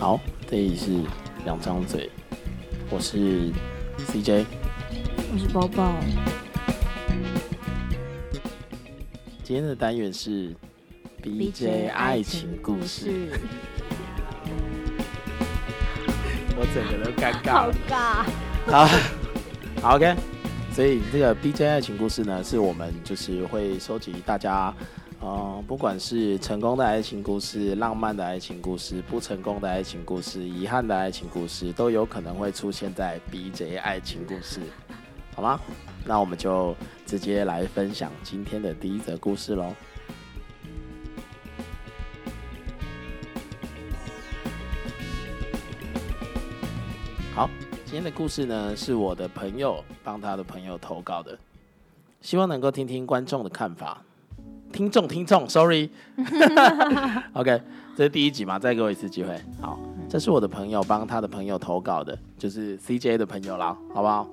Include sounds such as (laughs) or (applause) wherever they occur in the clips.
好，这里是两张嘴，我是 CJ，我是包包。今天的单元是 BJ 爱情故事，(laughs) 我整个都尴尬好。尬。好，好 OK。所以这个 BJ 爱情故事呢，是我们就是会收集大家，哦，不管是成功的爱情故事、浪漫的爱情故事、不成功的爱情故事、遗憾的爱情故事，都有可能会出现在 BJ 爱情故事，好吗？那我们就直接来分享今天的第一则故事喽。好，今天的故事呢，是我的朋友帮他的朋友投稿的，希望能够听听观众的看法。听众，听众，sorry。(laughs) OK，这是第一集嘛，再给我一次机会。好，这是我的朋友帮他的朋友投稿的，就是 CJ 的朋友啦，好不好？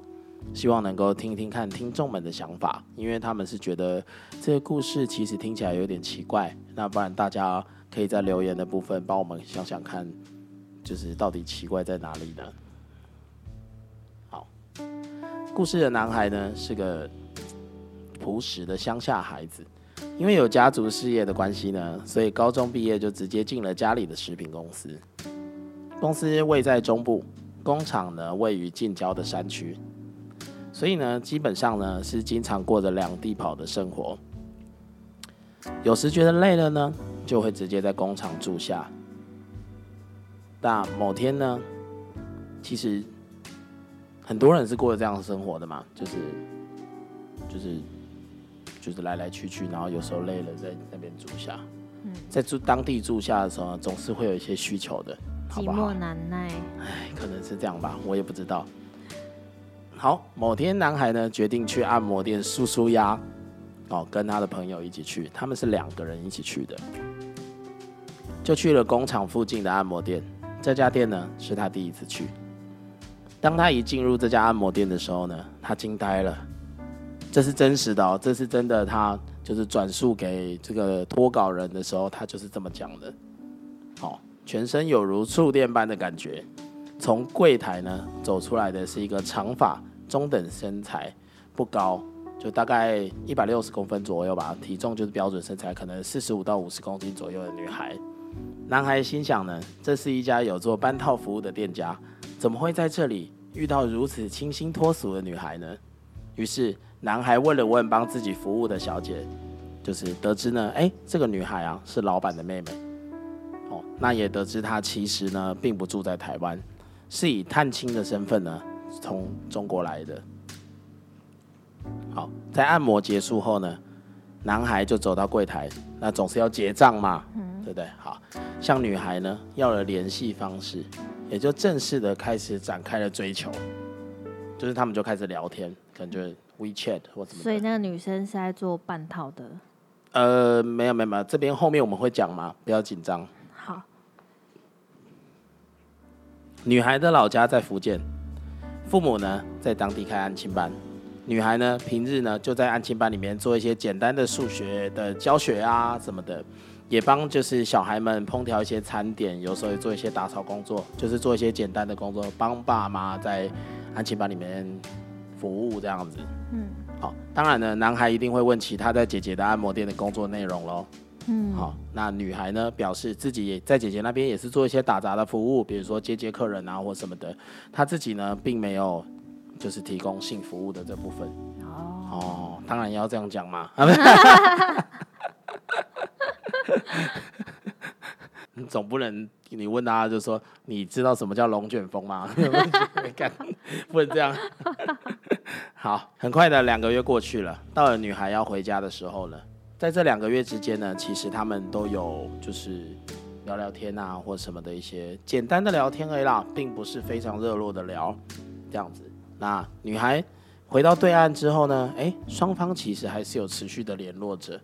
希望能够听一听看听众们的想法，因为他们是觉得这个故事其实听起来有点奇怪。那不然大家可以在留言的部分帮我们想想看，就是到底奇怪在哪里呢？好，故事的男孩呢是个朴实的乡下孩子，因为有家族事业的关系呢，所以高中毕业就直接进了家里的食品公司。公司位在中部，工厂呢位于近郊的山区。所以呢，基本上呢是经常过着两地跑的生活。有时觉得累了呢，就会直接在工厂住下。但某天呢，其实很多人是过着这样的生活的嘛，就是就是就是来来去去，然后有时候累了在那边住下。嗯在住当地住下的时候，总是会有一些需求的，好寂不好寞？难耐，哎，可能是这样吧，我也不知道。好，某天男孩呢决定去按摩店舒舒压，哦，跟他的朋友一起去，他们是两个人一起去的，就去了工厂附近的按摩店。这家店呢是他第一次去。当他一进入这家按摩店的时候呢，他惊呆了。这是真实的哦，这是真的。他就是转述给这个脱稿人的时候，他就是这么讲的。好、全身有如触电般的感觉。从柜台呢走出来的是一个长发、中等身材、不高，就大概一百六十公分左右吧，体重就是标准身材，可能四十五到五十公斤左右的女孩。男孩心想呢，这是一家有做半套服务的店家，怎么会在这里遇到如此清新脱俗的女孩呢？于是男孩问了问帮自己服务的小姐，就是得知呢，哎，这个女孩啊是老板的妹妹。哦，那也得知她其实呢并不住在台湾，是以探亲的身份呢从中国来的。好，在按摩结束后呢，男孩就走到柜台，那总是要结账嘛，对不对？好，向女孩呢要了联系方式，也就正式的开始展开了追求，就是他们就开始聊天，可能就是 WeChat 或什么。所以那个女生是在做半套的。呃，没有没有没有，这边后面我们会讲嘛，不要紧张。好，女孩的老家在福建，父母呢在当地开安亲班。女孩呢平日呢就在安亲班里面做一些简单的数学的教学啊什么的，也帮就是小孩们烹调一些餐点，有时候也做一些打扫工作，就是做一些简单的工作，帮爸妈在安亲班里面服务这样子。嗯好，当然呢，男孩一定会问起他在姐姐的按摩店的工作内容喽。嗯，好，那女孩呢表示自己也在姐姐那边也是做一些打杂的服务，比如说接接客人啊或什么的。她自己呢并没有就是提供性服务的这部分。哦，哦，当然要这样讲嘛。总不能你问他就说你知道什么叫龙卷风吗？(laughs) 不能这样。(laughs) 好，很快的两个月过去了，到了女孩要回家的时候呢，在这两个月之间呢，其实他们都有就是聊聊天啊或什么的一些简单的聊天而已啦，并不是非常热络的聊这样子。那女孩回到对岸之后呢，哎，双方其实还是有持续的联络着，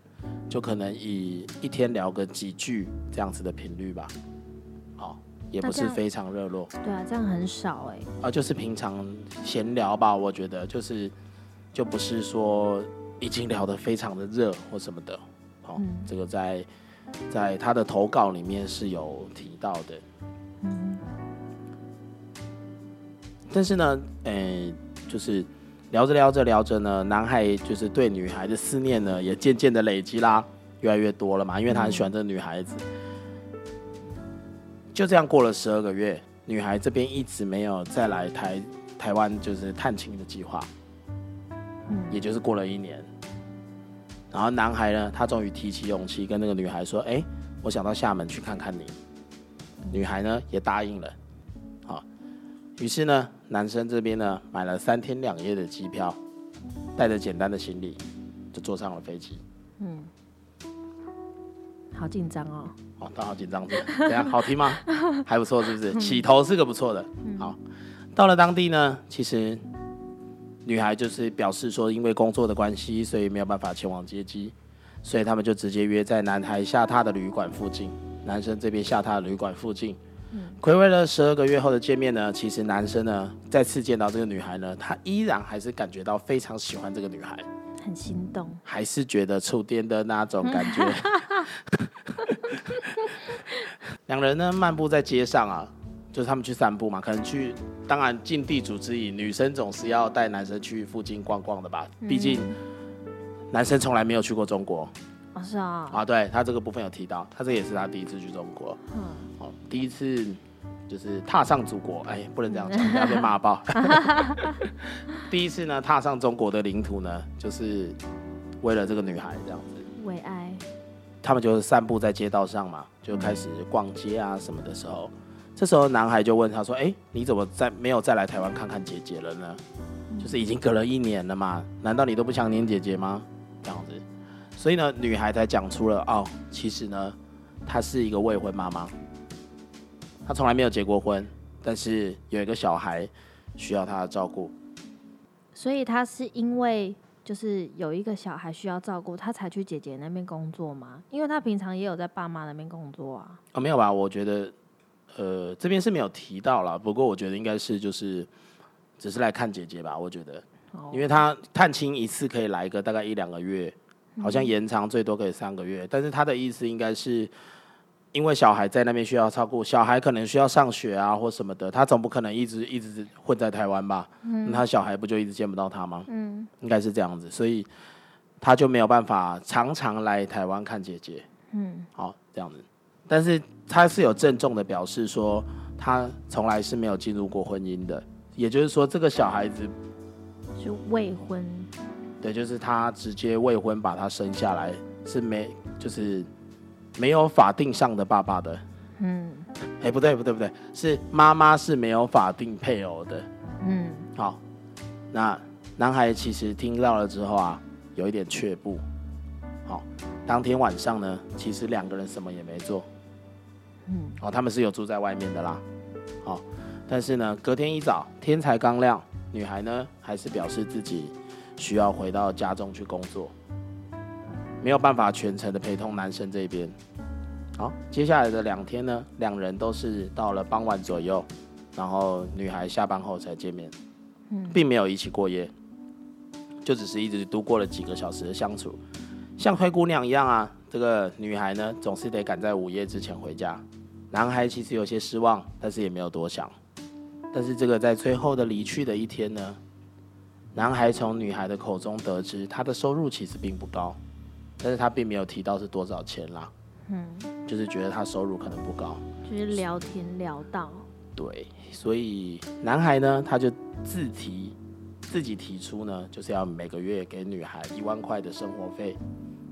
就可能以一天聊个几句这样子的频率吧。好，也不是非常热络对啊，这样很少哎。啊，就是平常闲聊吧。我觉得就是就不是说已经聊得非常的热或什么的。好、嗯这个在在他的投稿里面是有提到的。嗯但是呢，诶、就是聊着聊着聊着呢，男孩就是对女孩的思念呢，也渐渐的累积啦，越来越多了嘛，因为他很喜欢这个女孩子。就这样过了十二个月，女孩这边一直没有再来台台湾就是探亲的计划，嗯也就是过了一年。然后男孩呢，他终于提起勇气跟那个女孩说：“哎、我想到厦门去看看你。”女孩呢也答应了。好，于是呢，男生这边呢买了三天两夜的机票，带着简单的行李就坐上了飞机。嗯，好紧张哦。哦，他好紧张，是怎样？好听吗？(laughs) 还不错，是不是？起头是个不错的。好，到了当地呢，其实女孩就是表示说，因为工作的关系，所以没有办法前往接机，所以他们就直接约在男孩下榻的旅馆附近，男生这边下榻的旅馆附近。暌违了十二个月后的见面呢，其实男生呢再次见到这个女孩呢，他依然还是感觉到非常喜欢这个女孩，很心动。还是觉得触电的那种感觉。(laughs) 两人呢漫步在街上啊，就是他们去散步嘛，可能去，当然尽地主之谊，女生总是要带男生去附近逛逛的吧，毕竟男生从来没有去过中国哦，是啊。啊。对他这个部分有提到，他这也是他第一次去中国，嗯，哦，第一次就是踏上祖国，哎，不能这样讲，不要被骂爆。(laughs) 第一次呢，踏上中国的领土呢，就是为了这个女孩这样子。为爱。他们就是散步在街道上嘛，就开始逛街啊什么的时候，这时候男孩就问他说：“哎、你怎么再没有再来台湾看看姐姐了呢？就是已经隔了一年了嘛，难道你都不想念姐姐吗？”这样子，所以呢，女孩才讲出了哦，其实呢，她是一个未婚妈妈，她从来没有结过婚，但是有一个小孩需要她的照顾。所以她是因为就是有一个小孩需要照顾，她才去姐姐那边工作吗？因为她平常也有在爸妈那边工作啊。哦，没有吧？我觉得，呃，这边是没有提到啦。不过我觉得应该是就是，只是来看姐姐吧。我觉得，哦因为她探亲一次可以来个大概一两个月，好像延长最多可以三个月。但是他的意思应该是，因为小孩在那边需要照顾，小孩可能需要上学啊或什么的，他总不可能一直一直混在台湾吧？那他小孩不就一直见不到他吗？嗯应该是这样子，所以他就没有办法常常来台湾看姐姐。嗯好，这样子。但是他是有郑重的表示说，他从来是没有进入过婚姻的，也就是说，这个小孩子，是未婚。对，就是他直接未婚把他生下来，是没，就是没有法定上的爸爸的。嗯哎、不对，不对，不对，是妈妈是没有法定配偶的。嗯好，那男孩其实听到了之后啊，有一点却步。好，当天晚上呢，其实两个人什么也没做。嗯哦，他们是有住在外面的啦。好、但是呢，隔天一早天才刚亮，女孩呢还是表示自己需要回到家中去工作，没有办法全程的陪同男生这边。好，接下来的两天呢，两人都是到了傍晚左右，然后女孩下班后才见面，嗯并没有一起过夜，就只是一直度过了几个小时的相处，像灰姑娘一样啊。这个女孩呢，总是得赶在午夜之前回家。男孩其实有些失望，但是也没有多想。但是这个在最后的离去的一天呢，男孩从女孩的口中得知，他的收入其实并不高，但是他并没有提到是多少钱啦，嗯，就是觉得他收入可能不高。就是聊天聊到。对，所以男孩呢，他就自提自己提出呢，就是要每个月给女孩一万块的生活费，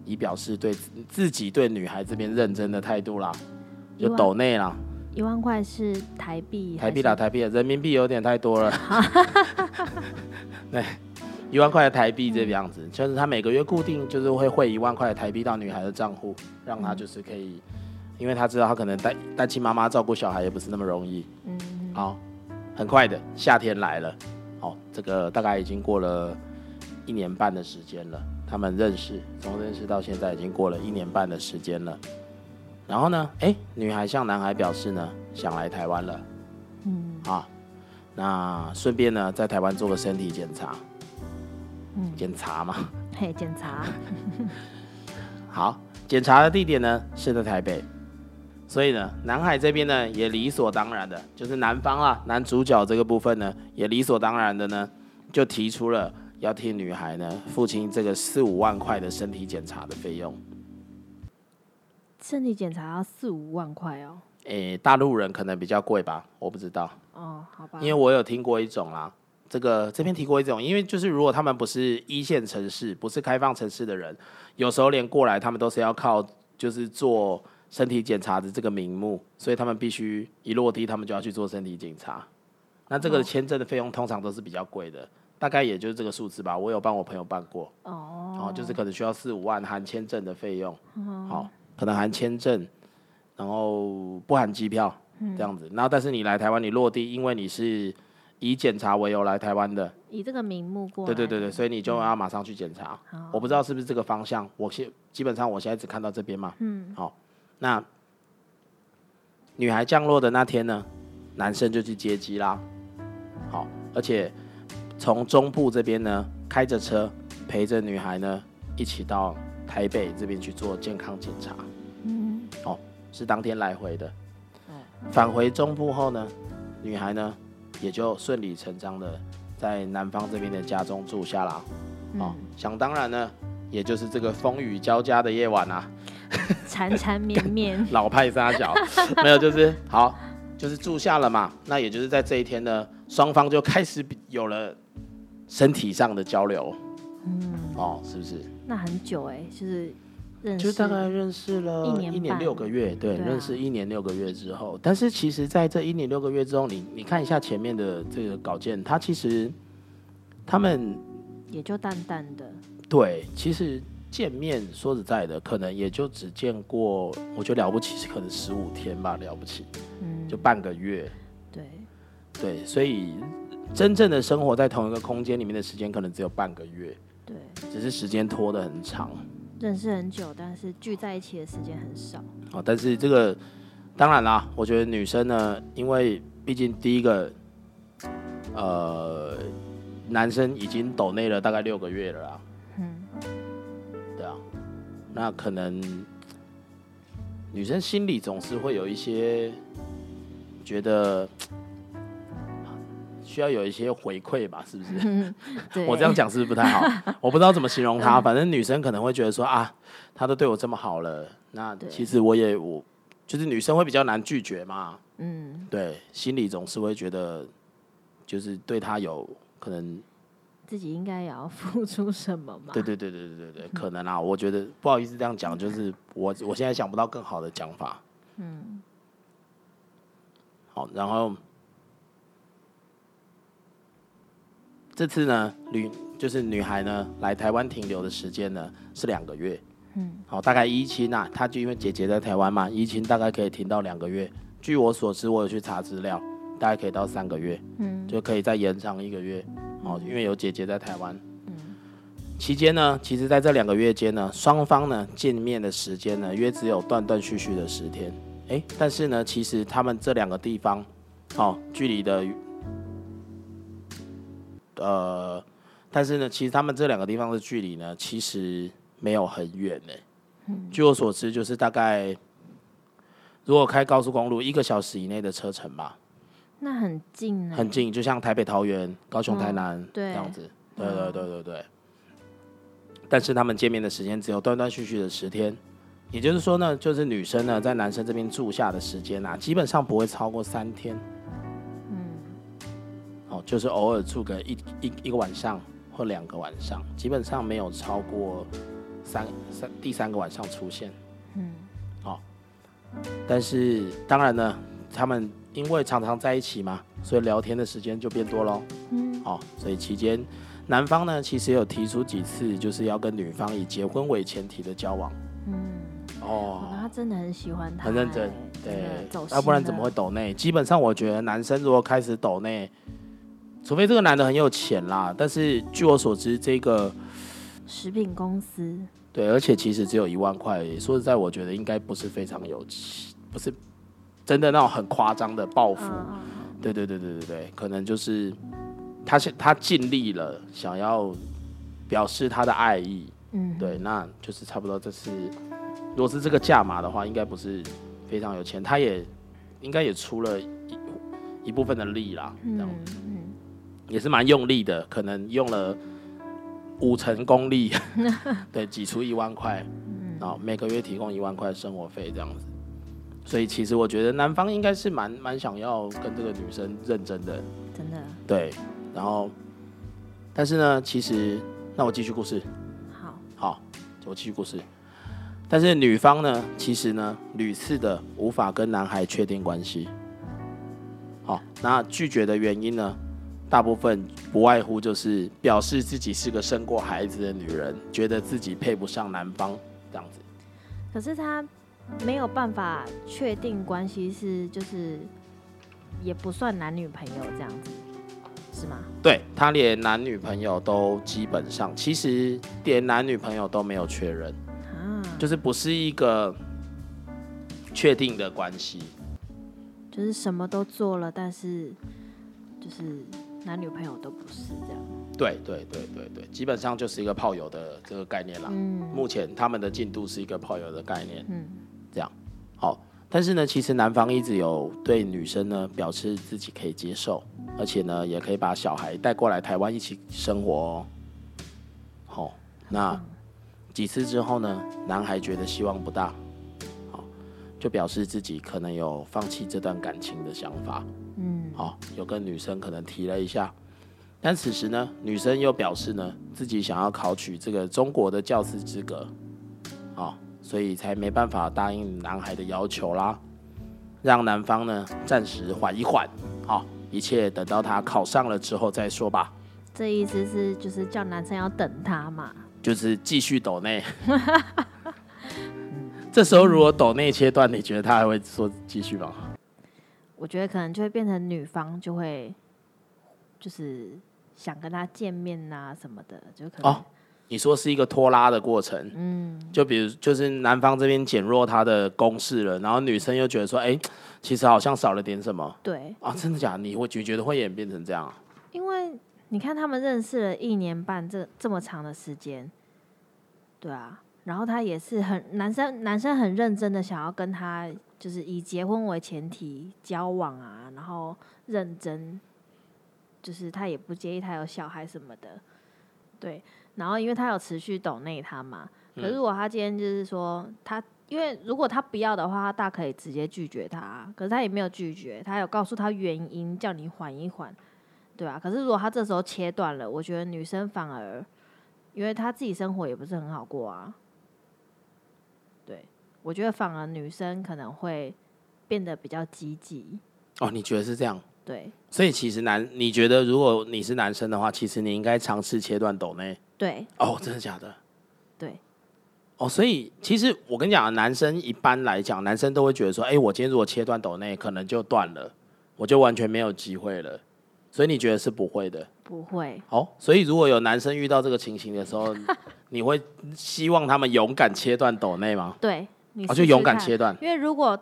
以表示对自自己对女孩这边认真的态度啦，就抖内啦，一万块是台币？台币啦，台币，人民币有点太多了。(laughs) 对，一万块的台币这个样子，就是他每个月固定就是会汇一万块的台币到女孩的账户，让她就是可以，因为他知道他可能单单亲妈妈照顾小孩也不是那么容易。嗯好，很快的，夏天来了。好，这个大概已经过了一年半的时间了。他们认识，从认识到现在已经过了一年半的时间了。然后呢，哎，女孩向男孩表示呢，想来台湾了嗯啊。那顺便呢，在台湾做个身体检查，嗯，检查嘛。嘿，检查。(laughs) 好，检查的地点呢是在台北。所以呢，南海这边呢也理所当然的，就是男方啊，男主角这个部分呢，也理所当然的呢，就提出了要替女孩呢付清这个四五万块的身体检查的费用。身体检查要四五万块哦。诶、大陆人可能比较贵吧，我不知道，哦，好吧。因为我有听过一种啦。这个这边提过一种，因为就是如果他们不是一线城市，不是开放城市的人，有时候连过来他们都是要靠就是做身体检查的这个名目，所以他们必须一落地，他们就要去做身体检查。那这个哦签证的费用通常都是比较贵的，大概也就是这个数字吧。我有帮我朋友办过，哦，哦，就是可能需要四五万含签证的费用，好、可能含签证，然后不含机票这样子。然后但是你来台湾，你落地，因为你是以检查为由来台湾的，以这个名目过来对对对对，所以你就要马上去检查。好我不知道是不是这个方向，我现基本上我现在只看到这边嘛。嗯，好，那女孩降落的那天呢，男生就去接机啦。好，而且从中部这边呢，开着车陪着女孩呢一起到台北这边去做健康检查。嗯，是当天来回的哦。返回中部后呢，女孩呢也就顺理成章的在男方这边的家中住下了。哦，想当然呢，也就是这个风雨交加的夜晚啊，缠缠绵绵，(laughs) 老派撒脚，没有就是好，就是住下了嘛。那也就是在这一天呢，双方就开始有了身体上的交流。嗯，哦，是不是？那很久哎，就是认识，就大概认识了一年一年六个月，对，认识一年六个月之后，但是其实在这一年六个月之后，你你看一下前面的这个稿件，他其实他们也就淡淡的，对，其实见面说实在的，可能也就只见过，我觉得了不起是可能十五天吧，了不起嗯，就半个月，对，对，所以真正的生活在同一个空间里面的时间可能只有半个月，对，只是时间拖得很长。认识很久，但是聚在一起的时间很少。哦，但是这个当然啦，我觉得女生呢，因为毕竟第一个，呃，男生已经抖内了大概六个月了啦，嗯，对啊，那可能女生心里总是会有一些觉得需要有一些回馈吧，是不是？(laughs) 对，我这样讲是不是不太好？(laughs) 我不知道怎么形容他，反正女生可能会觉得说啊，他都对我这么好了，那其实我也我就是女生会比较难拒绝嘛，嗯，对，心里总是会觉得就是对他有可能，自己应该也要付出什么嘛。对对对对对对对，可能啊，我觉得不好意思这样讲，就是我我现在想不到更好的讲法。嗯，好，然后这次呢，女就是女孩呢来台湾停留的时间呢是两个月。嗯，好，大概一亲啊，她就因为姐姐在台湾嘛，一亲大概可以停到两个月。据我所知，我有去查资料，大概可以到三个月，嗯，就可以再延长一个月。哦，因为有姐姐在台湾。嗯期间呢，其实在这两个月间呢，双方呢见面的时间呢，约只有断断续续的十天。诶，但是呢，其实他们这两个地方，哦，距离的，呃，但是呢，其实他们这两个地方的距离呢，其实没有很远呢。据我所知，就是大概如果开高速公路，一个小时以内的车程吧，那很近呢，很近，就像台北、桃园、高雄、台南、对这样子。对对对对对。但是他们见面的时间只有断断续续的十天，也就是说呢，就是女生呢在男生这边住下的时间啊，基本上不会超过三天。就是偶尔住个一一一个晚上或两个晚上，基本上没有超过三三第三个晚上出现。嗯，好但是当然呢，他们因为常常在一起嘛，所以聊天的时间就变多喽。嗯，哦，所以期间男方呢其实有提出几次，就是要跟女方以结婚为前提的交往。嗯，哦他真的很喜欢他，很认真哎，对要不然怎么会？抖内？基本上我觉得男生如果开始抖内，除非这个男的很有钱啦，但是据我所知，这个食品公司，对，而且其实只有一万块而已，说实在，我觉得应该不是非常有钱，不是真的那种很夸张的报复。对对对对对对，可能就是他是他尽力了，想要表示他的爱意。嗯，对，那就是差不多这是，如果是这个价码的话，应该不是非常有钱，他也应该也出了一一部分的力啦，这样。嗯嗯，也是蛮用力的，可能用了五成功力，(laughs) 对，挤出一万块，然后每个月提供一万块生活费这样子。所以其实我觉得男方应该是蛮蛮想要跟这个女生认真的，真的对。然后，但是呢，其实那我继续故事，好，好，我继续故事。但是女方呢，其实呢，屡次的无法跟男孩确定关系。好，那拒绝的原因呢，大部分不外乎就是表示自己是个生过孩子的女人，觉得自己配不上男方这样子。可是他没有办法确定关系是就是也不算男女朋友这样子，是吗？对他连男女朋友都基本上，其实连男女朋友都没有确认，啊，就是不是一个确定的关系。就是什么都做了，但是就是男女朋友都不是这样。对对对对对，基本上就是一个炮友的这个概念啦。嗯目前他们的进度是一个炮友的概念，嗯，这样好。但是呢，其实男方一直有对女生呢表示自己可以接受，而且呢也可以把小孩带过来台湾一起生活哦。好、那几次之后呢，男孩觉得希望不大，好，就表示自己可能有放弃这段感情的想法。嗯，好、有跟女生可能提了一下，但此时呢，女生又表示呢，自己想要考取这个中国的教师资格，哦、所以才没办法答应男孩的要求啦，让男方呢暂时缓一缓，好、一切等到他考上了之后再说吧，这意思是就是叫男生要等他嘛。就是继续抖内。(laughs) 这时候如果抖内切断，你觉得他还会说继续吗？我觉得可能就会变成女方就会就是想跟他见面呐、什么的，就可能、哦你说是一个拖拉的过程，嗯，就比如就是男方这边减弱他的攻势了，然后女生又觉得说，哎、其实好像少了点什么对，啊，真的假的？你会觉觉得会演变成这样啊？因为你看他们认识了一年半这这么长的时间，对啊，然后他也是很男生男生很认真的想要跟他就是以结婚为前提交往啊，然后认真，就是他也不介意他有小孩什么的，对，然后因为他有持续抖内他嘛，可是如果他今天就是说他。因为如果他不要的话，他大可以直接拒绝他，可是他也没有拒绝，他有告诉他原因，叫你缓一缓。对啊，可是如果他这时候切断了，我觉得女生反而，因为她自己生活也不是很好过啊。对，我觉得反而女生可能会变得比较积极。哦，你觉得是这样？对所以其实男，你觉得如果你是男生的话，其实你应该尝试切断抖内。对哦，真的假的？对，哦，所以其实我跟你讲，男生一般来讲，男生都会觉得说，哎、我今天如果切断抖内，可能就断了，我就完全没有机会了。所以你觉得是不会的？不会。哦，所以如果有男生遇到这个情形的时候，(laughs) 你会希望他们勇敢切断抖内吗？对，你哦，试试就勇敢切断。因为如果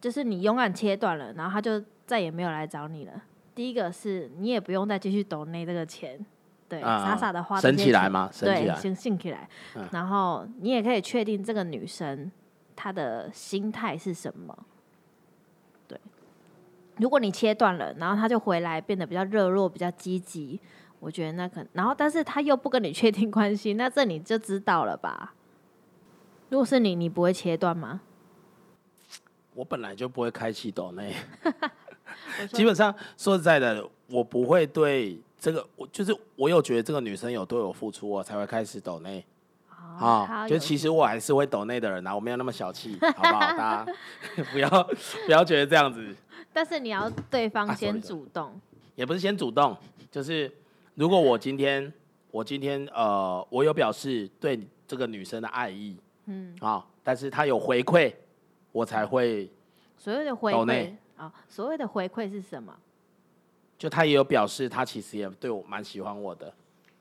就是你勇敢切断了，然后他就再也没有来找你了。第一个是你也不用再继续抖那这个钱，对，啊傻傻的花这省起来吗？省起对，来。先信起来，嗯然后你也可以确定这个女生她的心态是什么。对，如果你切断了，然后她就回来变得比较热络、比较积极，我觉得那可，然后但是她又不跟你确定关系，那这你就知道了吧？如果是你，你不会切断吗？我本来就不会开启抖内，(laughs) 基本上说实在的，我不会对这个，我就是我有觉得这个女生有对我付出，我才会开始抖内。哦啊，就其实我还是会抖内的人啊，我没有那么小气，好不好？大家 (laughs) 不要不要觉得这样子，但是你要对方啊先主动，也不是先主动，就是如果我今天我今天呃，我有表示对这个女生的爱意嗯，啊，但是他有回馈，我才会所谓的回馈啊、所谓的回馈是什么？就他也有表示，他其实也对我蛮喜欢我的，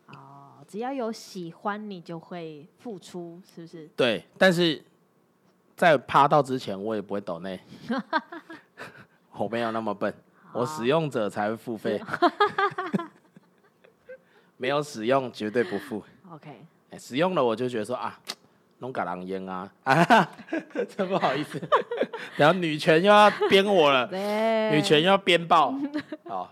哦，只要有喜欢你就会付出，是不是？对，但是在趴到之前，我也不会抖内，(laughs) 我没有那么笨，我使用者才会付费，(laughs) 没有使用绝对不付。OK，哎使用了我就觉得说啊，弄嘎狼烟啊，啊，(laughs) 真不好意思，然后女权又要编我了，(laughs) 女权又要编爆，(laughs) 哦，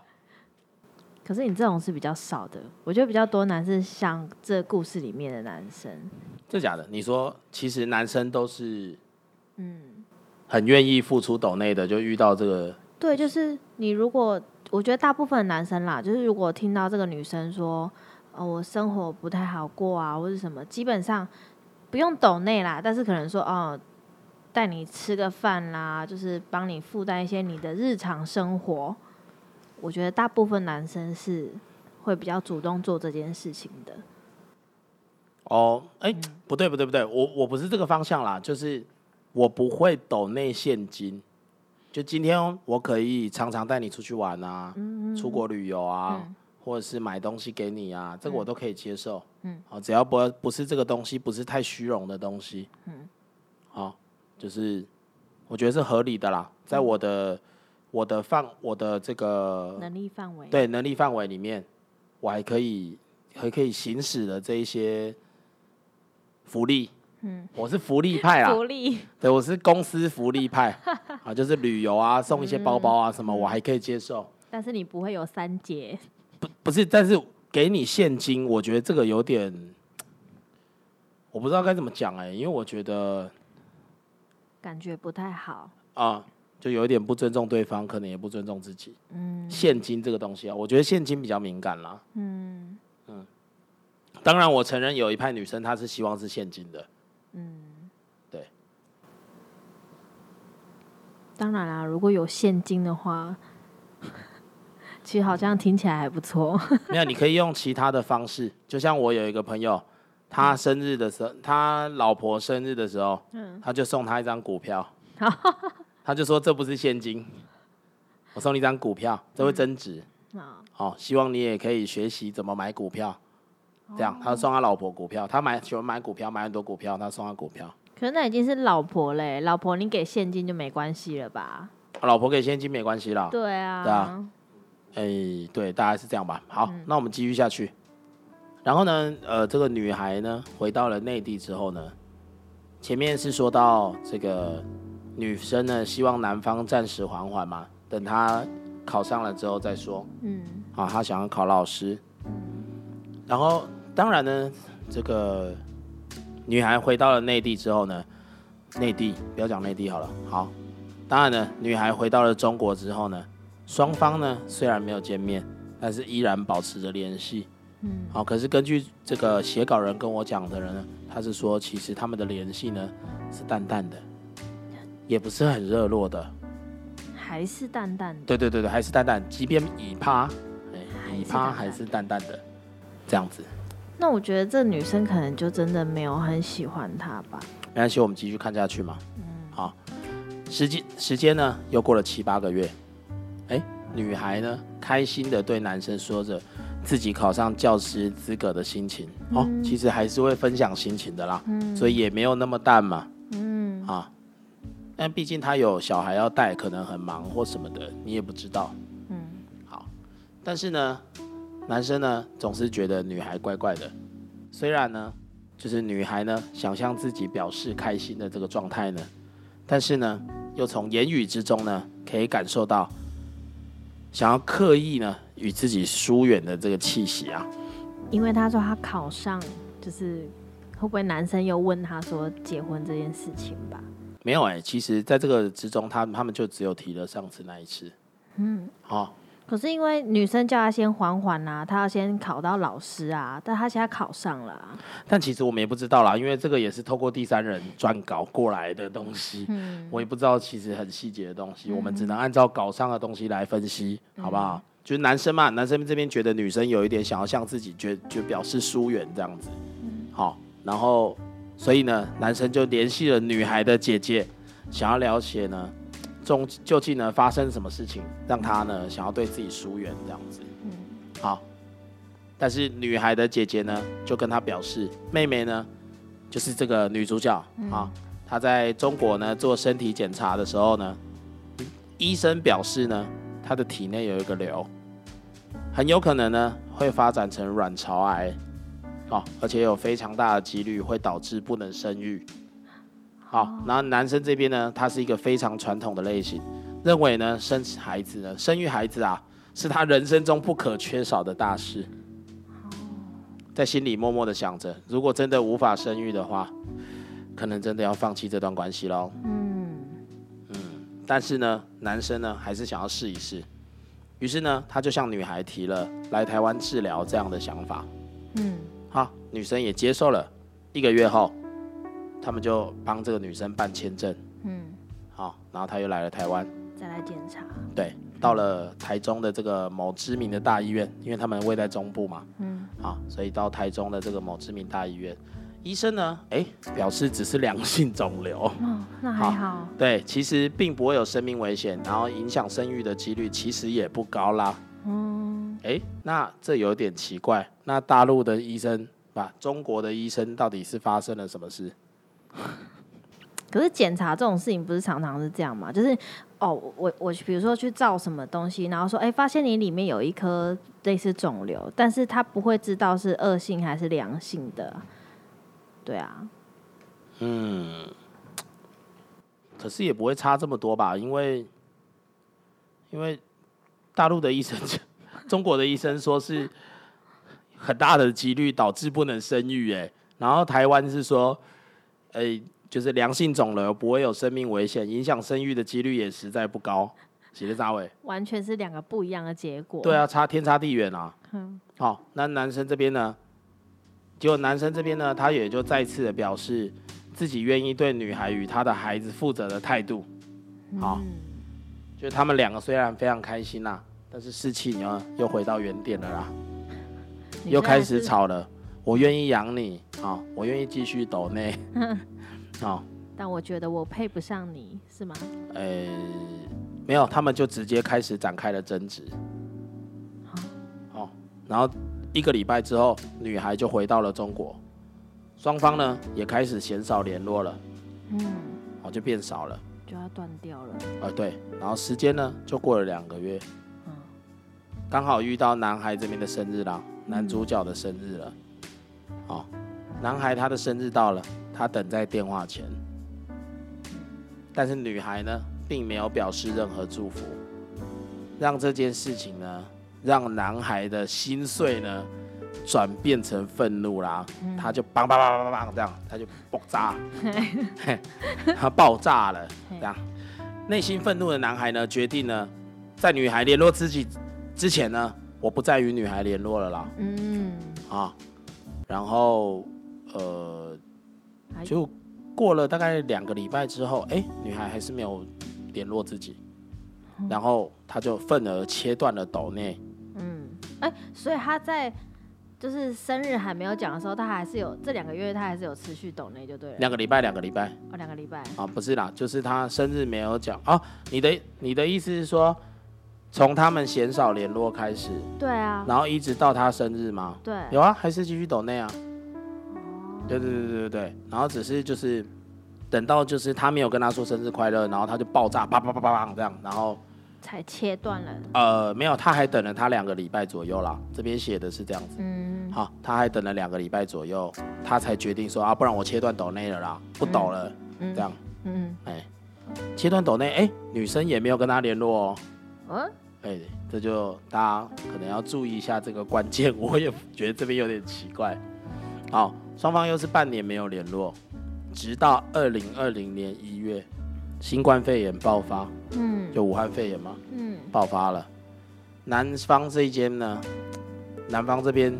可是你这种是比较少的，我觉得比较多男生像这故事里面的男生，这假的？你说其实男生都是嗯，很愿意付出抖内的，就遇到这个，对，就是你如果我觉得大部分男生啦，就是如果听到这个女生说，呃，我生活不太好过啊，或者什么，基本上不用抖内啦，但是可能说哦。带你吃个饭啦，就是帮你负担一些你的日常生活。我觉得大部分男生是会比较主动做这件事情的。哦，哎、不对不对不对，我我不是这个方向啦，就是我不会抖内现金，就今天我可以常常带你出去玩啊，嗯出国旅游啊，嗯或者是买东西给你啊，这个我都可以接受。嗯，好，只要不不是这个东西，不是太虚荣的东西。嗯，好，就是我觉得是合理的啦，在我的我的范我的这个能力范围。对能力范围里面，我还可以还可以行使的这一些福利。嗯，我是福利派啦，福利。对，我是公司福利派 (laughs) 啊，就是旅游啊，送一些包包啊什么，我还可以接受。但是你不会有三节，不不是，但是给你现金，我觉得这个有点，我不知道该怎么讲哎、因为我觉得感觉不太好。啊，就有一点不尊重对方，可能也不尊重自己。嗯现金这个东西啊，我觉得现金比较敏感啦。嗯当然，我承认有一派女生她是希望是现金的，嗯，对。当然啦，如果有现金的话，其实好像听起来还不错。(laughs) 没有，你可以用其他的方式，就像我有一个朋友，他生日的时候，他老婆生日的时候，嗯，他就送他一张股票，(laughs) 他就说这不是现金，我送你一张股票，这会增值。好，哦，希望你也可以学习怎么买股票。这样，他送他老婆股票，他买喜欢买股票，买很多股票，他送他股票。可是那已经是老婆嘞，老婆你给现金就没关系了吧？老婆给现金没关系啦。对啊，对啊哎、对，大概是这样吧。好，那我们继续下去。然后呢，呃，这个女孩呢，回到了内地之后呢，前面是说到这个女生呢，希望男方暂时缓缓嘛，等她考上了之后再说。嗯啊，她想要考老师。然后，当然呢，这个女孩回到了内地之后呢，内地不要讲内地好了。好，当然呢，女孩回到了中国之后呢，双方呢虽然没有见面，但是依然保持着联系。嗯好，可是根据这个写稿人跟我讲的人呢，他是说其实他们的联系呢是淡淡的，也不是很热络的。还是淡淡的。对对对对，还是淡淡，即便已趴，哎，已趴还是淡淡的，这样子。那我觉得这女生可能就真的没有很喜欢他吧。没关系，我们继续看下去嘛。嗯好，时间时间呢又过了七八个月，哎，女孩呢开心的对男生说着自己考上教师资格的心情。哦，嗯其实还是会分享心情的啦，嗯所以也没有那么淡嘛。嗯啊，但毕竟他有小孩要带，可能很忙或什么的，你也不知道。嗯好，但是呢，男生呢总是觉得女孩怪怪的。虽然呢，就是女孩呢想向自己表示开心的这个状态呢，但是呢，又从言语之中呢可以感受到想要刻意呢与自己疏远的这个气息啊。因为他说他考上，就是会不会男生又问他说结婚这件事情吧？没有哎、其实在这个之中，他他们就只有提了上次那一次。嗯，好、可是因为女生叫他先缓缓啊，他要先考到老师啊，但他现在考上了、啊，但其实我们也不知道啦，因为这个也是透过第三人撰稿过来的东西，嗯。我也不知道其实很细节的东西，我们只能按照稿上的东西来分析，好不好？就是男生嘛，男生这边觉得女生有一点想要向自己觉就表示疏远这样子，好，然后所以呢，男生就联系了女孩的姐姐，想要了解呢，中究竟呢发生什么事情，让她呢想要对自己疏远这样子。嗯好，但是女孩的姐姐呢，就跟她表示，妹妹呢，就是这个女主角啊，她在中国呢做身体检查的时候呢，医生表示呢，她的体内有一个瘤，很有可能呢会发展成卵巢癌。哦，而且有非常大的几率会导致不能生育。好，然后男生这边呢，他是一个非常传统的类型，认为呢生孩子呢，生育孩子啊，是他人生中不可缺少的大事。在心里默默的想着，如果真的无法生育的话，可能真的要放弃这段关系喽。嗯，嗯，但是呢，男生呢还是想要试一试，于是呢，他就向女孩提了来台湾治疗这样的想法。嗯，好，女生也接受了。一个月后，他们就帮这个女生办签证。嗯，好，然后他又来了台湾，再来检查。对，到了台中的这个某知名的大医院，因为他们位在中部嘛，嗯，好，所以到台中的这个某知名大医院，医生呢，哎，表示只是良性肿瘤，哦，那还好。对，其实并不会有生命危险，然后影响生育的几率其实也不高啦。嗯，哎，那这有点奇怪，那大陆的医生吧，中国的医生到底是发生了什么事？(laughs) 可是检查这种事情不是常常是这样吗？就是哦，我我比如说去照什么东西，然后说，哎，发现你里面有一颗类似肿瘤，但是他不会知道是恶性还是良性的。对啊，嗯，可是也不会差这么多吧？因为因为大陆的医生，中国的医生说是很大的几率导致不能生育，哎，然后台湾是说，哎，就是良性肿瘤不会有生命危险，影响生育的几率也实在不高。写的扎伟，完全是两个不一样的结果。对啊，差天差地远啊。嗯，好，那男生这边呢？结果男生这边呢，他也就再次的表示自己愿意对女孩与他的孩子负责的态度。好，嗯就他们两个虽然非常开心啦，但是士气呢又回到原点了啦，又开始吵了。我愿意养你，好，我愿意继续抖内，(laughs) 好，但我觉得我配不上你，是吗？呃，没有，他们就直接开始展开了争执。哦，然后一个礼拜之后，女孩就回到了中国，双方呢也开始减少联络了，嗯，哦，就变少了。就要断掉了。啊，对，然后时间呢就过了两个月，嗯刚好遇到男孩这边的生日啦，男主角的生日了。哦，男孩他的生日到了，他等在电话前，但是女孩呢并没有表示任何祝福，让这件事情呢让男孩的心碎呢转变成愤怒啦，嗯。他就梆梆梆梆梆这样，他就爆炸，(laughs) 他爆炸了，这样。内心愤怒的男孩呢，决定呢，在女孩联络自己之前呢，我不再与女孩联络了啦，嗯，啊，然后呃，就过了大概两个礼拜之后，哎、女孩还是没有联络自己，然后他就愤而切断了抖内，嗯，哎、所以他在就是生日还没有讲的时候，他还是有这两个月，他还是有持续抖内就对了。两个礼拜，两个礼拜哦，两个礼拜。啊，不是啦，就是他生日没有讲啊，你的你的意思是说，从他们鲜少联络开始，对啊，然后一直到他生日吗？对。有啊，还是继续抖内啊。哦。对对对对对。对，然后只是就是等到就是他没有跟他说生日快乐，然后他就爆炸，啪啪啪啪啪这样，然后才切断了。呃没有，他还等了他两个礼拜左右啦，这边写的是这样子。嗯，好，他还等了两个礼拜左右，他才决定说啊，不然我切断抖内了啦，不抖了，嗯。这样，嗯。哎，切断抖内，哎，女生也没有跟他联络哦，嗯，哎，这就大家可能要注意一下这个关键，(laughs) 我也觉得这边有点奇怪。好，双方又是半年没有联络，直到二零二零年一月，新冠肺炎爆发，嗯就武汉肺炎嘛，嗯爆发了。男方这一间呢，男方这边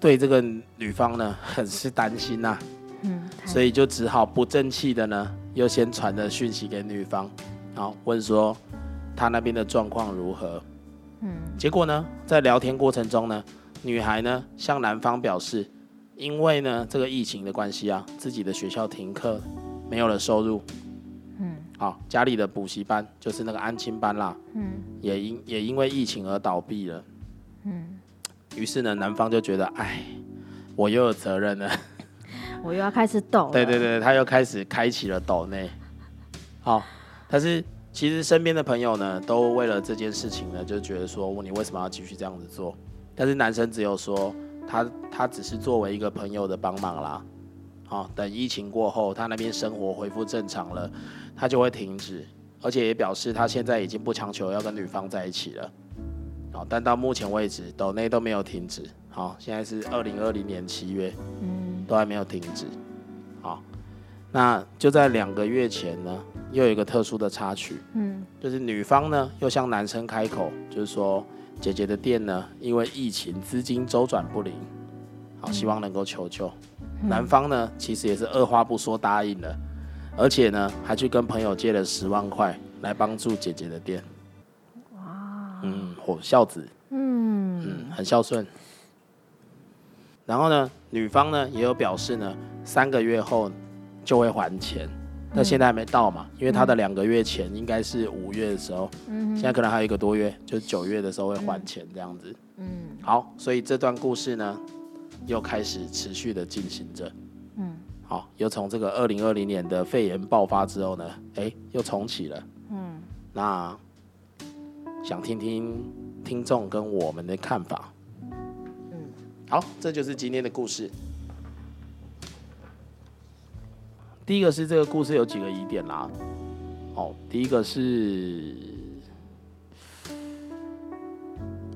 对这个女方呢很是担心呐、嗯，所以就只好不争气的呢，又先传了讯息给女方，好问说她那边的状况如何。嗯结果呢，在聊天过程中呢，女孩呢向男方表示，因为呢这个疫情的关系啊，自己的学校停课，没有了收入，嗯好，家里的补习班就是那个安亲班啦，嗯也因也因为疫情而倒闭了。嗯，于是呢，男方就觉得，哎，我又有责任了。(laughs) 我又要开始抖了。对对对，他又开始开启了抖内。好，但是其实身边的朋友呢，都为了这件事情呢，就觉得说，你为什么要继续这样子做？但是男生只有说，他他只是作为一个朋友的帮忙啦。好，等疫情过后，他那边生活恢复正常了，他就会停止，而且也表示他现在已经不强求要跟女方在一起了。好，但到目前为止，抖内都没有停止。好，现在是二零二零年七月，嗯都还没有停止。好，那就在两个月前呢，又有一个特殊的插曲，嗯就是女方呢又向男生开口，就是说姐姐的店呢因为疫情资金周转不灵，好希望能够求救。男方呢其实也是二话不说答应了，而且呢还去跟朋友借了十万块来帮助姐姐的店。哇，嗯，火孝子，嗯嗯，很孝顺。然后呢，女方呢也有表示呢，三个月后就会还钱。但现在还没到嘛，因为他的两个月前应该是五月的时候，嗯现在可能还有一个多月，就是九月的时候会还钱这样子。嗯好，所以这段故事呢，又开始持续的进行着。嗯好，又从这个二零二零年的肺炎爆发之后呢，哎，又重启了。嗯，那想听听听众跟我们的看法。嗯，好，这就是今天的故事。第一个是这个故事有几个疑点啦。哦，第一个是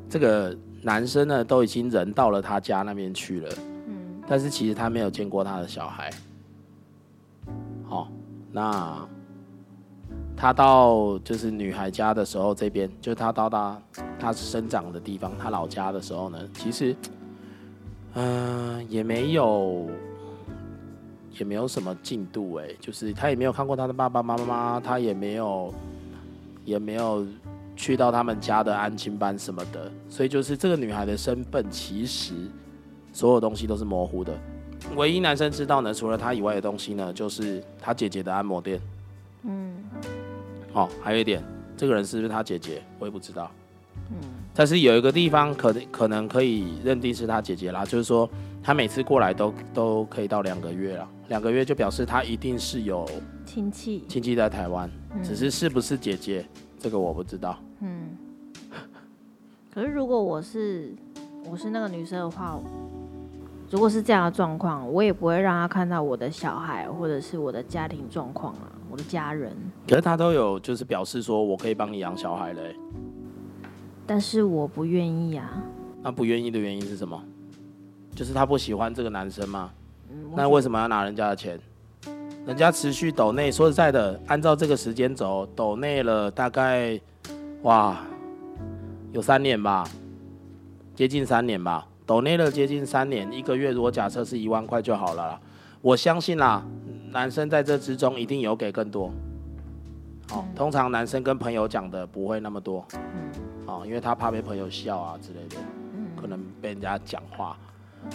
这个男生呢都已经人到了他家那边去了，嗯但是其实他没有见过他的小孩。好、那他到就是女孩家的时候，这边就是他到达他生长的地方，他老家的时候呢，其实，嗯、也没有也没有什么进度哎，就是他也没有看过他的爸爸妈妈，他也没有也没有去到他们家的安亲班什么的，所以就是这个女孩的身份其实所有东西都是模糊的。唯一男生知道呢，除了他以外的东西呢，就是他姐姐的按摩店。嗯哦，还有一点，这个人是不是他姐姐，我也不知道。嗯但是有一个地方可能可能可以认定是他姐姐啦，就是说他每次过来都都可以到两个月了，两个月就表示他一定是有亲戚，亲戚在台湾，嗯只是是不是姐姐，这个我不知道。嗯。可是如果我是我是那个女生的话，如果是这样的状况，我也不会让他看到我的小孩或者是我的家庭状况啊，我的家人。可是他都有就是表示说我可以帮你养小孩嘞，但是我不愿意啊。那不愿意的原因是什么？就是他不喜欢这个男生吗？嗯，那为什么要拿人家的钱？人家持续抖内，说实在的，按照这个时间轴，抖内了大概哇有三年吧，接近三年吧，抖内了接近三年，一个月如果假设是一万块就好了啦。我相信啦，男生在这之中一定有给更多。好、嗯通常男生跟朋友讲的不会那么多，嗯哦，因为他怕被朋友笑啊之类的。嗯可能被人家讲话，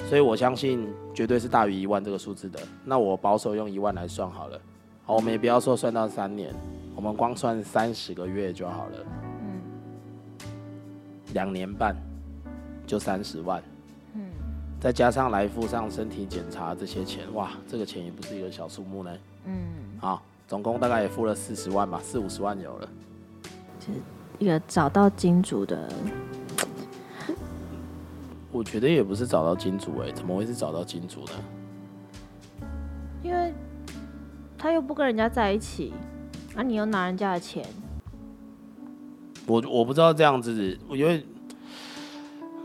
所以我相信绝对是大于一万这个数字的。那我保守用一万来算好了，好，我们也不要说算到三年，我们光算三十个月就好了，嗯两年半就三十万，嗯再加上来付上身体检查这些钱，哇，这个钱也不是一个小数目呢。嗯，好，总共大概也付了四十万吧，四五十万有了。一个找到金主的，我觉得也不是找到金主哎、怎么会是找到金主呢？因为他又不跟人家在一起，啊，你又拿人家的钱，我我不知道这样子，我因为，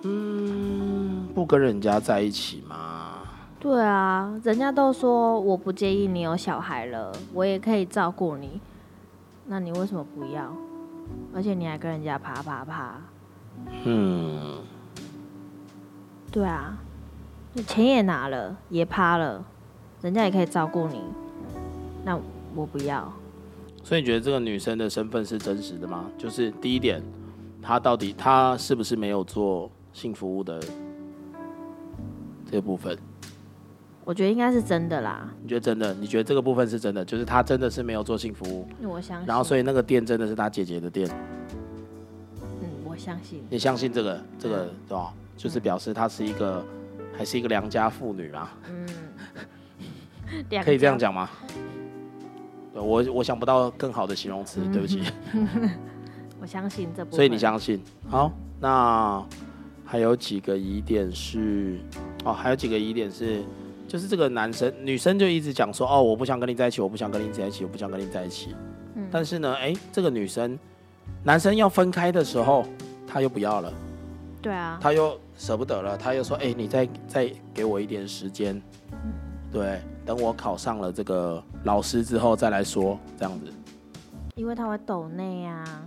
嗯，不跟人家在一起嘛，对啊，人家都说我不介意你有小孩了，我也可以照顾你，那你为什么不要？而且你还跟人家啪啪啪，嗯，对啊，你钱也拿了，也趴了，人家也可以照顾你，那我不要。所以你觉得这个女生的身份是真实的吗？就是第一点，她到底她是不是没有做性服务的这个部分？我觉得应该是真的啦，你觉得真的？你觉得这个部分是真的？就是她真的是没有做性服务，我相信。然后所以那个店真的是她姐姐的店，嗯，我相信。你相信这个这个对吧？就是表示她是一个还是一个良家妇女嘛？嗯，(laughs) 可以这样讲。吗？对我我想不到更好的形容词，对不起。(laughs) 我相信这部分。所以你相信？好，那还有几个疑点是，哦，还有几个疑点是，就是这个男生女生就一直讲说，哦，我不想跟你在一起，我不想跟你在一起，我不想跟你在一起。嗯但是呢，哎，这个女生，男生要分开的时候，她又不要了，对啊，他又舍不得了，他又说，哎，你再再给我一点时间，对，等我考上了这个老师之后再来说，这样子。因为他会抖内啊，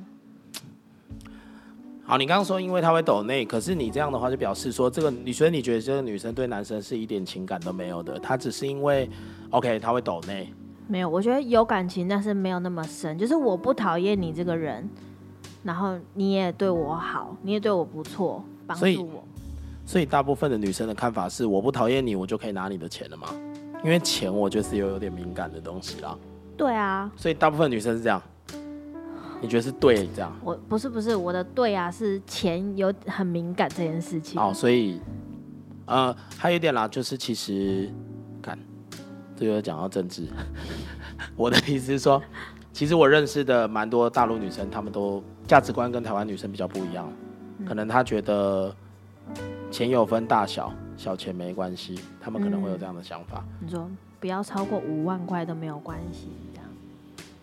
好，你刚刚说因为他会抖内，可是你这样的话就表示说，这个女生你觉得这个女生对男生是一点情感都没有的，她只是因为 OK 她会抖内，没有，我觉得有感情，但是没有那么深。就是我不讨厌你这个人，然后你也对我好，你也对我不错，帮所以助我。所以大部分的女生的看法是，我不讨厌你，我就可以拿你的钱了嘛？因为钱我就是有有点敏感的东西啦，对啊，所以大部分女生是这样。你觉得是对这样？我不是不是我的对啊，是钱有很敏感这件事情。哦，所以呃，还有一点啦，就是其实看这个讲到政治，(laughs) 我的意思是说，其实我认识的蛮多大陆女生，她们都价值观跟台湾女生比较不一样，可能她觉得钱有分大小，小钱没关系，她们可能会有这样的想法，你说不要超过五万块都没有关系，这样。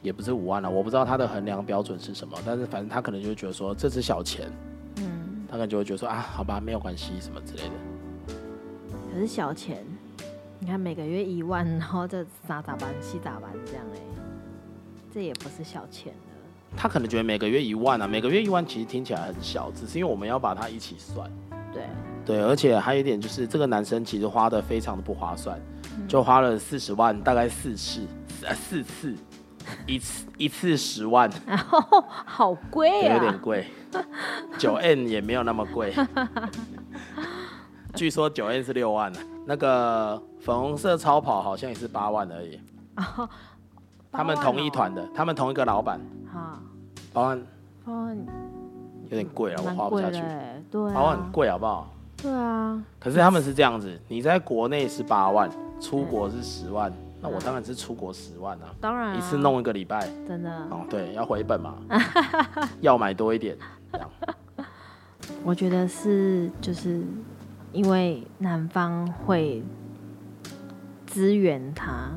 也不是五万了，我不知道她的衡量标准是什么，但是反正她可能就会觉得说这是小钱，嗯，她可能就会觉得说啊，好吧，没有关系什么之类的。可是小钱，你看每个月一万，然后这咋咋办西咋办这样哎、这也不是小钱了。他可能觉得每个月一万啊，每个月一万其实听起来很小，只是因为我们要把它一起算。对，对，而且还有一点就是，这个男生其实花的非常的不划算，就花了四十万，大概四次，呃四次，一次 (laughs) 一次十万，然 (laughs) 后好贵有点啊，贵。九 N 也没有那么贵，据说九 N 是六万啊那个粉红色超跑好像也是八万而已。(laughs) 他们同一团的，他们同一个老板，哈，八万八万有点贵了，我花不下去。对八万很啊，贵好不好？对啊，可是他们是这样子，你在国内是八万，出国是十万，那我当然是出国十万啊，当然、啊、一次弄一个礼拜，真的，哦，对，要回本嘛，(laughs) 要买多一点，这样，我觉得是就是因为男方会支援他，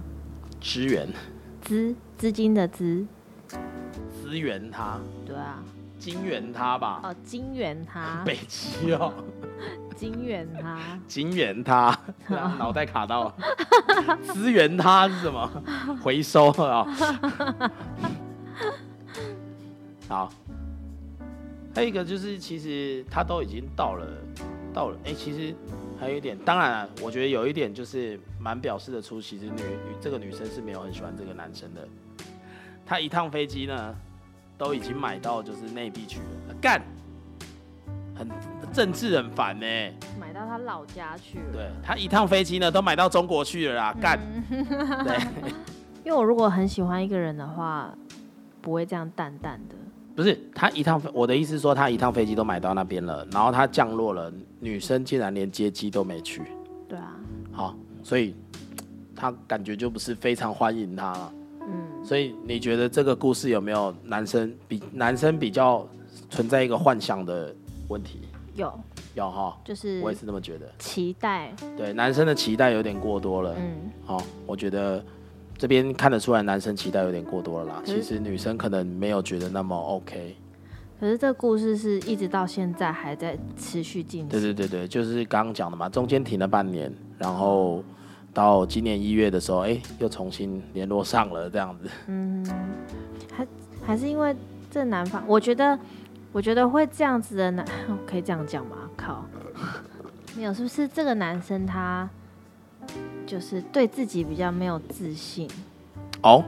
支援资资金的资，资源他，对啊，金源他吧，哦，金源他，北极哦，(laughs) 金源他，金源他，脑袋卡到了，资源他是什么？(laughs) 回收啊，好，还有一个就是，其实他都已经到了，到了，哎、其实还有一点，当然啊、我觉得有一点就是蛮表示得出，其实女女这个女生是没有很喜欢这个男生的。她一趟飞机呢，都已经买到就是内地去了，干，很政治很烦呢、买到他老家去了。对她一趟飞机呢，都买到中国去了啦，干，对 (laughs) (laughs) 因为我如果很喜欢一个人的话，不会这样淡淡的。不是他一趟飞，我的意思是说，他一趟飞机都买到那边了，然后他降落了，女生竟然连接机都没去，对啊，好，所以 (tsk) 他感觉就不是非常欢迎他了。嗯，所以你觉得这个故事有没有男生比男生比较存在一个幻想的问题？有有哈，就是我也是这么觉得。期待，对，男生的期待有点过多了。嗯，好、我觉得这边看得出来男生期待有点过多了啦。其实女生可能没有觉得那么 OK。可是这个故事是一直到现在还在持续进行。对对对对，就是刚刚讲的嘛，中间停了半年，然后到今年一月的时候，哎，又重新联络上了这样子。嗯，还还是因为这男方，我觉得，我觉得会这样子的男，(laughs) 可以这样讲吗？靠，(laughs) 没有，是不是这个男生他就是对自己比较没有自信？哦，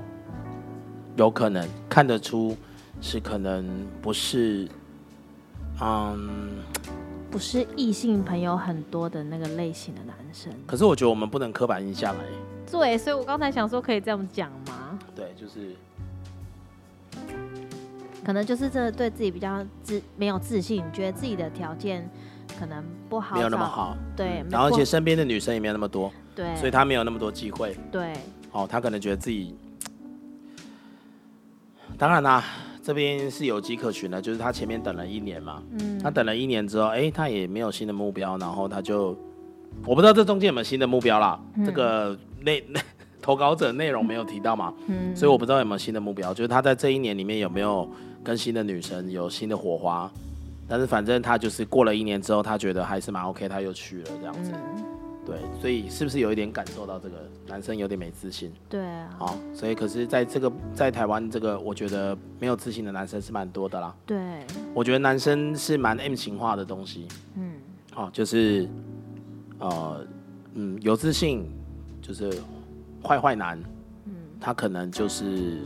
有可能看得出是可能不是，嗯，不是异性朋友很多的那个类型的男生。可是我觉得我们不能刻板印象哎，对，所以我刚才想说，可以这样讲吗？对，就是可能就是这对自己比较自没有自信，觉得自己的条件可能不好，没有那么，好，对，然后而且身边的女生也没有那么多，对，所以他没有那么多机会。对，哦，他可能觉得自己，当然啦，这边是有迹可循的，就是他前面等了一年嘛，嗯。他等了一年之后，哎、他也没有新的目标，然后他就，我不知道这中间有没有新的目标啦，这个内 (laughs) 投稿者内容没有提到嘛，嗯。所以我不知道有没有新的目标，就是他在这一年里面有没有跟新的女生有新的火花，但是反正他就是过了一年之后，他觉得还是蛮 OK，他又去了这样子，嗯，对，所以是不是有一点感受到这个男生有点没自信？对啊，好、所以可是在这个在台湾这个，我觉得没有自信的男生是蛮多的啦。对，我觉得男生是蛮 M 型化的东西，嗯。好、就是呃嗯有自信，就是坏坏男，嗯，他可能就是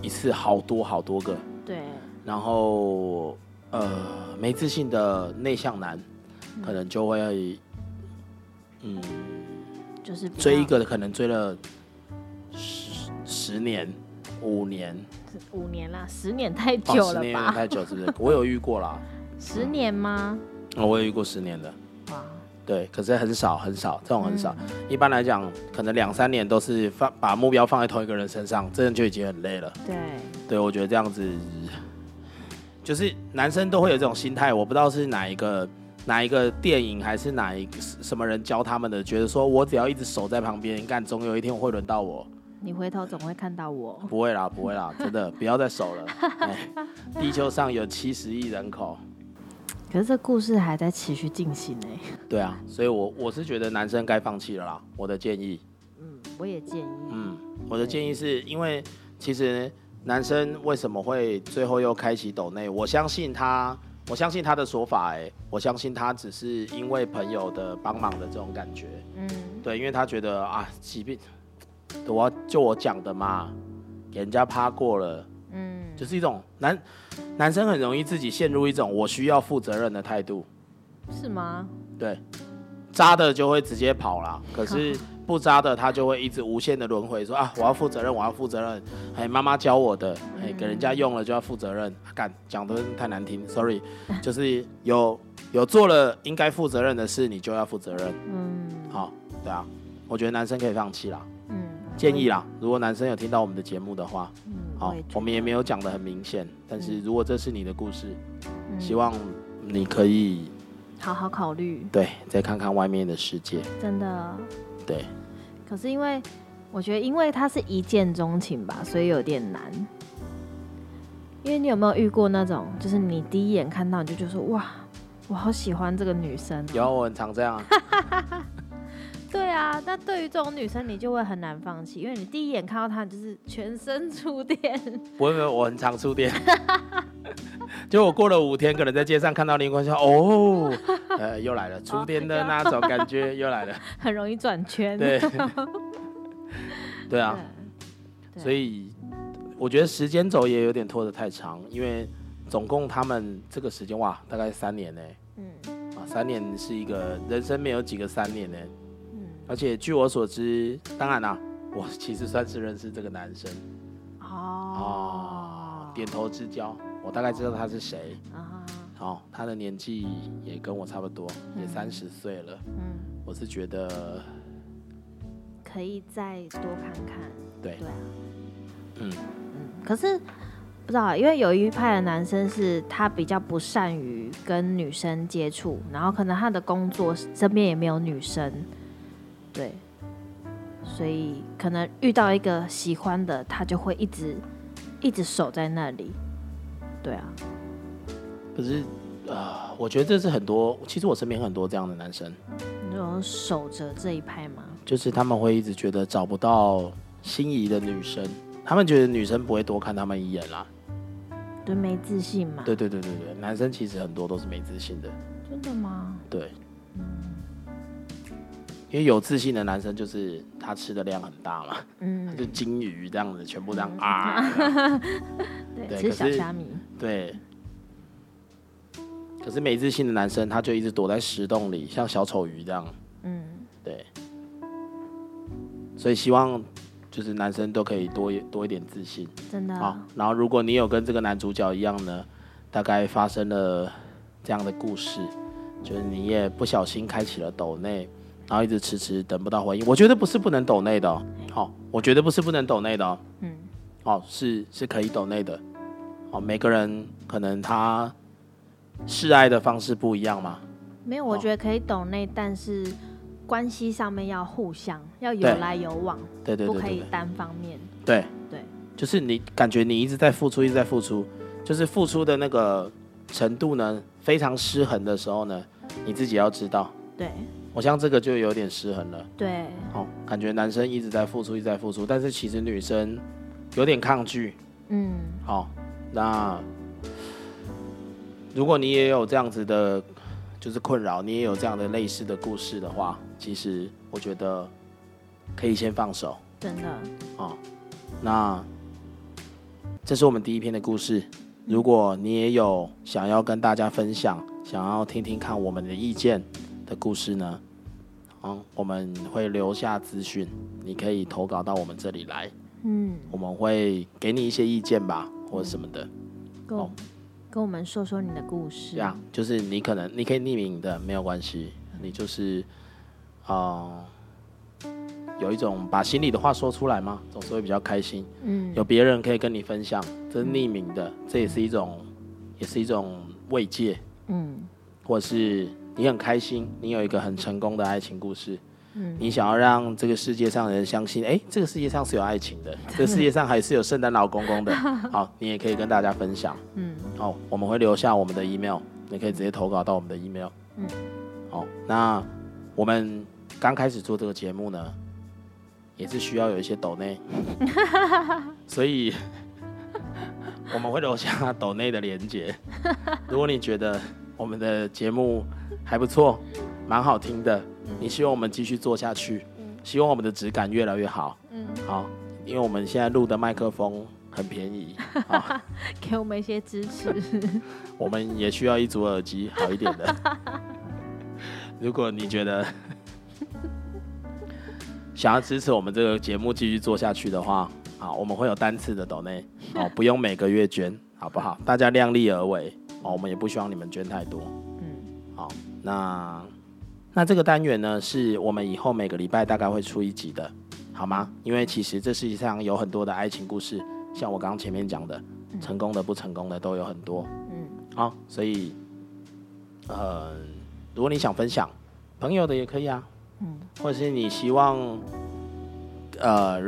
一次好多好多个，对，然后呃没自信的内向男，可能就会嗯就是追一较个可能追了十十年五年。五年啦，十年太哦十年有点久了吧？太久是不是？我有遇过啦，(laughs) 十年吗？哦我有遇过十年的，哇，对，可是很少很少，这种很少。嗯一般来讲，可能两三年都是放把目标放在同一个人身上，这样就已经很累了。对，对，我觉得这样子，就是男生都会有这种心态，我不知道是哪一个哪一个电影还是哪一个什么人教他们的，觉得说我只要一直守在旁边，干总有一天会轮到我。你回头总会看到我。不会啦，不会啦，真的不要再守了。(laughs) 哎，地球上有七十亿人口。可是这故事还在持续进行呢。对啊，所以我我是觉得男生该放弃了啦。我的建议，嗯，我也建议。嗯，我的建议是因为其实男生为什么会最后又开启抖内？我相信他，我相信他的说法、哎，我相信他只是因为朋友的帮忙的这种感觉。嗯，对，因为他觉得啊，即便我就我讲的嘛，给人家趴过了，嗯，就是一种男男生很容易自己陷入一种我需要负责任的态度。是吗？对，渣的就会直接跑啦，可是 (laughs) 不扎的他就会一直无限的轮回，说啊，我要负责任，我要负责任。哎，妈妈教我的，哎，给人家用了就要负责任。啊干、讲的太难听，sorry，(laughs) 就是有有做了应该负责任的事，你就要负责任。嗯好，对啊，我觉得男生可以放弃啦，嗯，建议啦，如果男生有听到我们的节目的话，嗯，好我们也没有讲的很明显，但是如果这是你的故事，嗯希望你可以好好考虑，对再看看外面的世界，真的。对。可是因为我觉得，因为他是一见钟情吧，所以有点难。因为你有没有遇过那种，就是你第一眼看到你就觉得说哇，我好喜欢这个女生、有，哦。我很常这样啊。(laughs) 对啊，那对于这种女生，你就会很难放弃，因为你第一眼看到她，你就是全身触电。不会不会，我很常触电。(laughs) 就我过了五天，可能在街上看到林冠笑，哦，呃，又来了，触电的那种感觉又来了。(laughs) 很容易转圈。对，(laughs) 对啊，对所以我觉得时间轴也有点拖得太长，因为总共他们这个时间哇，大概三年呢。嗯啊，三年是一个人生没有几个三年呢。嗯而且据我所知，当然啦、我其实算是认识这个男生哦点头之交，我大概知道他是谁。啊好、他的年纪也跟我差不多，也嗯三十岁了。嗯，我是觉得，可以再多看看。对对啊，嗯，嗯，可是不知道啊，因为有一派的男生是他比较不善于跟女生接触，然后可能他的工作身边也没有女生，对，所以可能遇到一个喜欢的，他就会一直一直守在那里。对啊，可是啊、呃我觉得这是很多，其实我身边很多这样的男生，你有守着这一派吗？就是他们会一直觉得找不到心仪的女生，他们觉得女生不会多看他们一眼啦。对，没自信嘛？对对对对对，男生其实很多都是没自信的。真的吗？对，因为有自信的男生就是他吃的量很大嘛，嗯，就金鱼这样子，全部这样嗯啊。(laughs) 对，是小虾米。对。可是没自信的男生，他就一直躲在石洞里，像小丑鱼这样。嗯，对。所以希望就是男生都可以多一多一点自信。真的好，然后如果你有跟这个男主角一样呢，大概发生了这样的故事，就是你也不小心开启了斗内，然后一直迟迟等不到回应。我觉得不是不能抖内的、哦，好、我觉得不是不能抖内的、哦，嗯，哦，是是可以抖内的，哦，每个人可能他示爱的方式不一样嘛。没有，我哦觉得可以抖内，但是关系上面要互相，要有来有往，对对不对对对，可以单方面。对。对，就是你感觉你一直在付出，一直在付出，就是付出的那个程度呢非常失衡的时候呢，你自己要知道。对我像这个就有点失衡了。对，哦，感觉男生一直在付出，一直在付出，但是其实女生有点抗拒。嗯，好、那如果你也有这样子的，就是困扰，你也有这样的类似的故事的话，其实我觉得可以先放手真的，哦。那这是我们第一篇的故事。如果你也有想要跟大家分享，想要听听看我们的意见的故事呢，嗯，我们会留下资讯，你可以投稿到我们这里来，嗯，我们会给你一些意见吧，或者什么的。跟我、哦跟我们说说你的故事。这样，就是你可能你可以匿名的，没有关系，你就是，呃，有一种把心里的话说出来嘛，总是会比较开心。嗯，有别人可以跟你分享，这是匿名的，这也是一种，也是一种慰藉，嗯。或者是你很开心，你有一个很成功的爱情故事，嗯，你想要让这个世界上的人相信，哎、这个世界上是有爱情的，(laughs) 这个世界上还是有圣诞老公公的。(laughs) 好，你也可以跟大家分享。嗯哦，我们会留下我们的 email，你可以直接投稿到我们的 email。嗯，好，那我们刚开始做这个节目呢，也是需要有一些抖内，(laughs) 所以我们会留下抖内的连接。如果你觉得我们的节目还不错，蛮好听的，你希望我们继续做下去，希望我们的质感越来越好。嗯，好，因为我们现在录的麦克风很便宜啊。(laughs) 给我们一些支持。(laughs) 我们也需要一组耳机好一点的。(laughs) 如果你觉得想要支持我们这个节目继续做下去的话，好，我们会有单次的抖内，哦，不用每个月捐，好不好？大家量力而为，哦，我们也不希望你们捐太多。嗯好，那那这个单元呢，是我们以后每个礼拜大概会出一集的，好吗？因为其实这世界上有很多的爱情故事，像我刚刚前面讲的，成功的、不成功的都有很多。嗯好，所以，呃，如果你想分享，朋友的也可以啊，嗯或者是你希望，呃，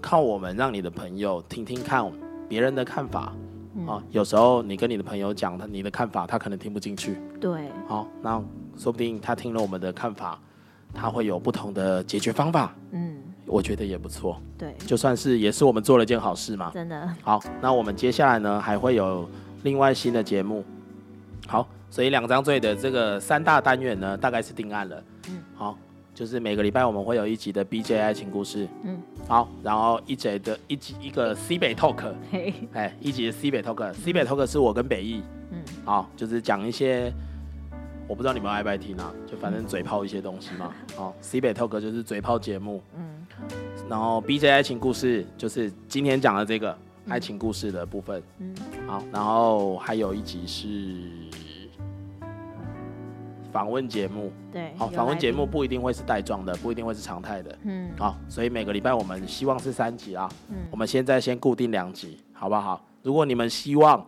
靠我们让你的朋友听听看别人的看法嗯，啊。有时候你跟你的朋友讲他你的看法，他可能听不进去，对，好，那说不定他听了我们的看法，他会有不同的解决方法，嗯我觉得也不错，对，就算是也是我们做了一件好事嘛。真的，好，那我们接下来呢还会有另外新的节目。好，所以两张罪的这个三大单元呢，大概是定案了。就是每个礼拜我们会有一集的 BJ 爱情故事。嗯，好，然后一集的一集一个 C 北 Talk，嘿，哎，一集的 C 北 Talk，C 北 Talk 是我跟北艺，嗯好，就是讲一些。我不知道你们爱不爱听啊，就反正嘴炮一些东西嘛。(laughs) 好，C 北 Talk 就是嘴炮节目，嗯然后 BJ 爱情故事就是今天讲的这个爱情故事的部分。嗯好，然后还有一集是访问节目。对，好，有访问节目不一定会是带状的，不一定会是常态的。嗯好，所以每个礼拜我们希望是三集啊。嗯我们现在先固定两集，好不好？如果你们希望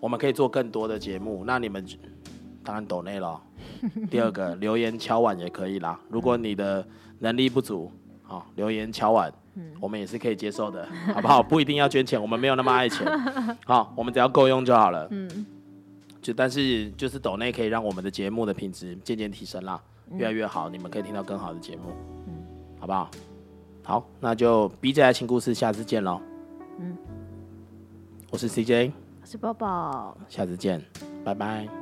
我们可以做更多的节目，那你们就当然抖内了。(laughs) 第二个留言敲碗也可以啦。如果你的能力不足，好留言敲碗，嗯我们也是可以接受的，好不好？不一定要捐钱，我们没有那么爱钱，(laughs) 好，我们只要够用就好了。嗯就但是就是抖内可以让我们的节目的品质渐渐提升啦，嗯越来越好，你们可以听到更好的节目，嗯好不好？好，那就 BJ 爱情故事，下次见喽。嗯，我是 CJ，我是宝宝。下次见，拜拜。